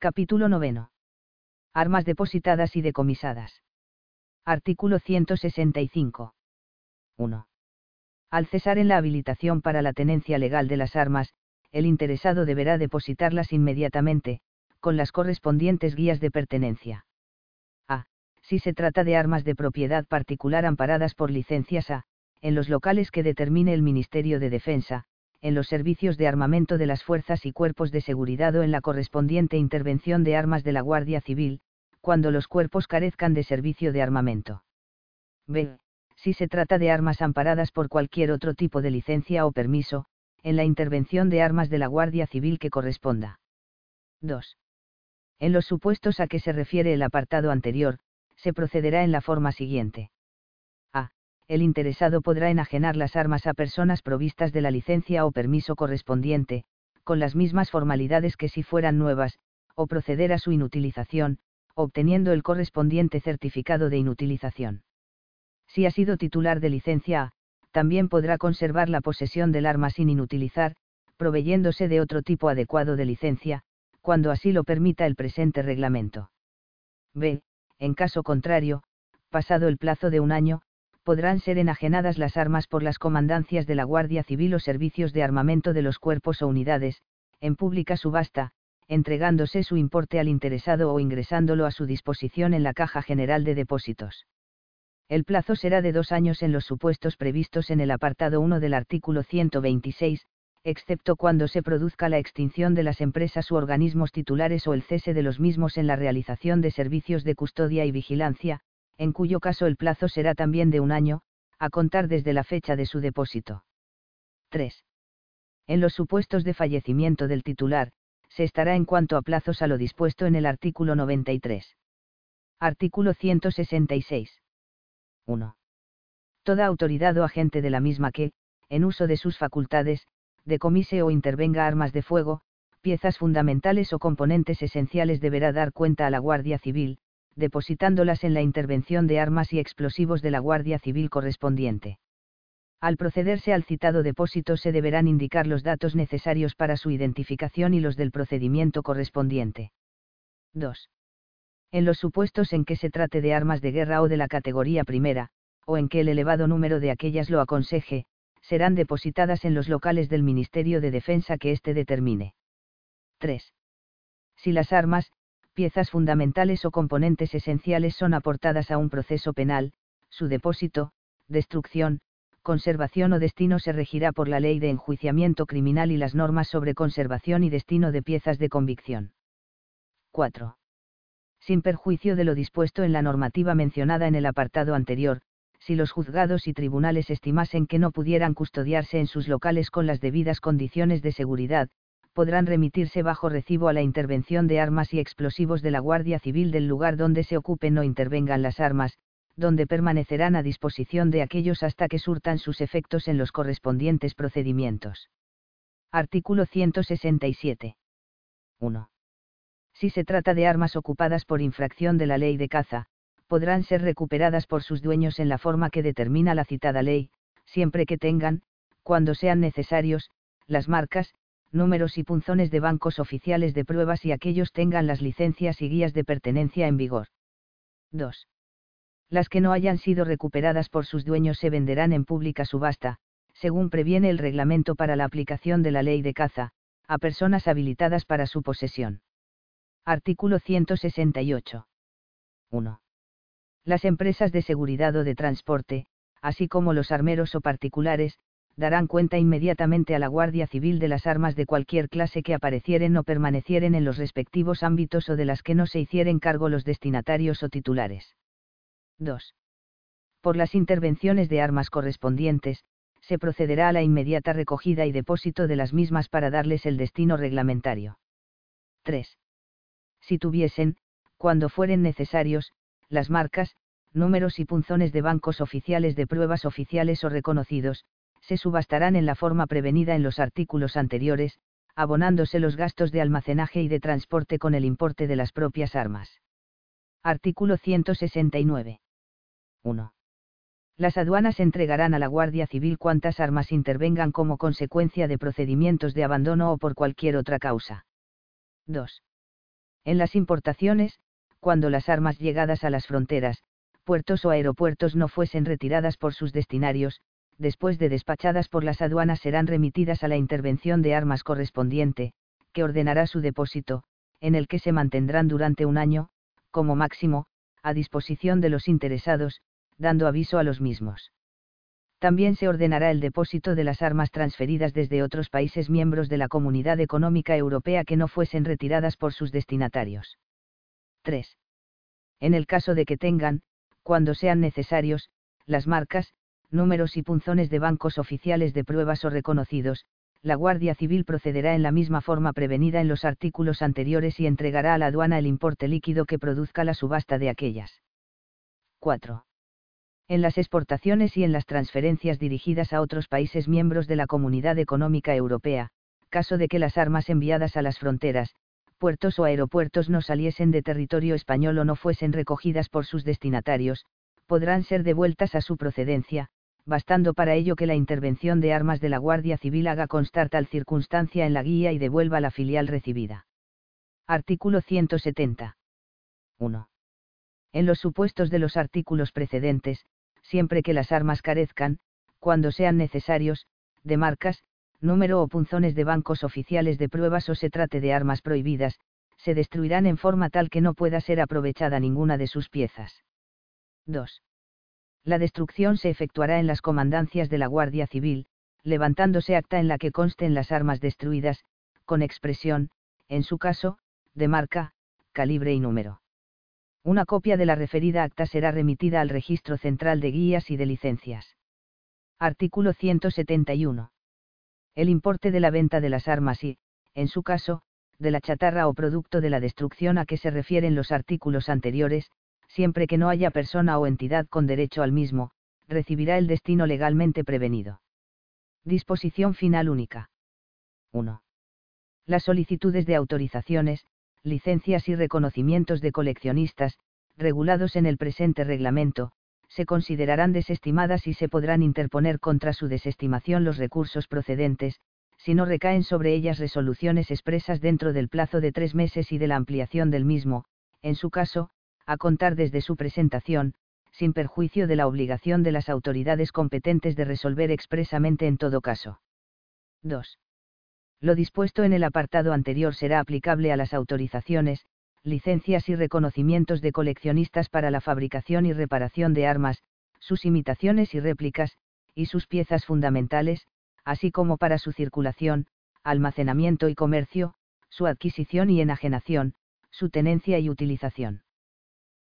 Capítulo noveno. Armas depositadas y decomisadas. Artículo 165. 1. Al cesar en la habilitación para la tenencia legal de las armas, el interesado deberá depositarlas inmediatamente, con las correspondientes guías de pertenencia. A. Si se trata de armas de propiedad particular amparadas por licencias A, en los locales que determine el Ministerio de Defensa, en los servicios de armamento de las fuerzas y cuerpos de seguridad o en la correspondiente intervención de armas de la Guardia Civil, cuando los cuerpos carezcan de servicio de armamento. B. Si se trata de armas amparadas por cualquier otro tipo de licencia o permiso, en la intervención de armas de la Guardia Civil que corresponda. 2. En los supuestos a que se refiere el apartado anterior, se procederá en la forma siguiente. El interesado podrá enajenar las armas a personas provistas de la licencia o permiso correspondiente, con las mismas formalidades que si fueran nuevas, o proceder a su inutilización, obteniendo el correspondiente certificado de inutilización. Si ha sido titular de licencia A, también podrá conservar la posesión del arma sin inutilizar, proveyéndose de otro tipo adecuado de licencia, cuando así lo permita el presente reglamento. B. En caso contrario, pasado el plazo de un año, podrán ser enajenadas las armas por las comandancias de la Guardia Civil o servicios de armamento de los cuerpos o unidades, en pública subasta, entregándose su importe al interesado o ingresándolo a su disposición en la Caja General de Depósitos. El plazo será de dos años en los supuestos previstos en el apartado 1 del artículo 126, excepto cuando se produzca la extinción de las empresas u organismos titulares o el cese de los mismos en la realización de servicios de custodia y vigilancia, en cuyo caso el plazo será también de un año, a contar desde la fecha de su depósito. 3. En los supuestos de fallecimiento del titular, se estará en cuanto a plazos a lo dispuesto en el artículo 93. Artículo 166. 1. Toda autoridad o agente de la misma que, en uso de sus facultades, decomise o intervenga armas de fuego, piezas fundamentales o componentes esenciales deberá dar cuenta a la Guardia Civil, depositándolas en la intervención de armas y explosivos de la Guardia Civil correspondiente. Al procederse al citado depósito se deberán indicar los datos necesarios para su identificación y los del procedimiento correspondiente. 2. En los supuestos en que se trate de armas de guerra o de la categoría primera, o en que el elevado número de aquellas lo aconseje, serán depositadas en los locales del Ministerio de Defensa que éste determine. 3. Si las armas, piezas fundamentales o componentes esenciales son aportadas a un proceso penal, su depósito, destrucción, conservación o destino se regirá por la ley de enjuiciamiento criminal y las normas sobre conservación y destino de piezas de convicción. 4. Sin perjuicio de lo dispuesto en la normativa mencionada en el apartado anterior, si los juzgados y tribunales estimasen que no pudieran custodiarse en sus locales con las debidas condiciones de seguridad, podrán remitirse bajo recibo a la intervención de armas y explosivos de la Guardia Civil del lugar donde se ocupen o intervengan las armas, donde permanecerán a disposición de aquellos hasta que surtan sus efectos en los correspondientes procedimientos. Artículo 167. 1. Si se trata de armas ocupadas por infracción de la ley de caza, podrán ser recuperadas por sus dueños en la forma que determina la citada ley, siempre que tengan, cuando sean necesarios, las marcas, números y punzones de bancos oficiales de pruebas y aquellos tengan las licencias y guías de pertenencia en vigor. 2 las que no hayan sido recuperadas por sus dueños se venderán en pública subasta, según previene el reglamento para la aplicación de la ley de caza, a personas habilitadas para su posesión. Artículo 168. 1. Las empresas de seguridad o de transporte, así como los armeros o particulares, darán cuenta inmediatamente a la Guardia Civil de las armas de cualquier clase que aparecieren o permanecieren en los respectivos ámbitos o de las que no se hicieren cargo los destinatarios o titulares. 2. Por las intervenciones de armas correspondientes, se procederá a la inmediata recogida y depósito de las mismas para darles el destino reglamentario. 3. Si tuviesen, cuando fueren necesarios, las marcas, números y punzones de bancos oficiales de pruebas oficiales o reconocidos, se subastarán en la forma prevenida en los artículos anteriores, abonándose los gastos de almacenaje y de transporte con el importe de las propias armas. Artículo 169. 1. Las aduanas entregarán a la Guardia Civil cuantas armas intervengan como consecuencia de procedimientos de abandono o por cualquier otra causa. 2. En las importaciones, cuando las armas llegadas a las fronteras, puertos o aeropuertos no fuesen retiradas por sus destinarios, después de despachadas por las aduanas serán remitidas a la intervención de armas correspondiente, que ordenará su depósito, en el que se mantendrán durante un año, como máximo, a disposición de los interesados, dando aviso a los mismos. También se ordenará el depósito de las armas transferidas desde otros países miembros de la Comunidad Económica Europea que no fuesen retiradas por sus destinatarios. 3. En el caso de que tengan, cuando sean necesarios, las marcas, números y punzones de bancos oficiales de pruebas o reconocidos, la Guardia Civil procederá en la misma forma prevenida en los artículos anteriores y entregará a la aduana el importe líquido que produzca la subasta de aquellas. 4. En las exportaciones y en las transferencias dirigidas a otros países miembros de la Comunidad Económica Europea, caso de que las armas enviadas a las fronteras, puertos o aeropuertos no saliesen de territorio español o no fuesen recogidas por sus destinatarios, podrán ser devueltas a su procedencia, bastando para ello que la intervención de armas de la Guardia Civil haga constar tal circunstancia en la guía y devuelva la filial recibida. Artículo 170. 1. En los supuestos de los artículos precedentes, siempre que las armas carezcan, cuando sean necesarios, de marcas, número o punzones de bancos oficiales de pruebas o se trate de armas prohibidas, se destruirán en forma tal que no pueda ser aprovechada ninguna de sus piezas. 2 la destrucción se efectuará en las comandancias de la Guardia Civil, levantándose acta en la que consten las armas destruidas, con expresión, en su caso, de marca, calibre y número. Una copia de la referida acta será remitida al Registro Central de Guías y de Licencias. Artículo 171. El importe de la venta de las armas y, en su caso, de la chatarra o producto de la destrucción a que se refieren los artículos anteriores, siempre que no haya persona o entidad con derecho al mismo, recibirá el destino legalmente prevenido. Disposición final única. 1. Las solicitudes de autorizaciones, licencias y reconocimientos de coleccionistas, regulados en el presente reglamento, se considerarán desestimadas y se podrán interponer contra su desestimación los recursos procedentes, si no recaen sobre ellas resoluciones expresas dentro del plazo de tres meses y de la ampliación del mismo, en su caso, a contar desde su presentación, sin perjuicio de la obligación de las autoridades competentes de resolver expresamente en todo caso. 2. Lo dispuesto en el apartado anterior será aplicable a las autorizaciones, licencias y reconocimientos de coleccionistas para la fabricación y reparación de armas, sus imitaciones y réplicas, y sus piezas fundamentales, así como para su circulación, almacenamiento y comercio, su adquisición y enajenación, su tenencia y utilización.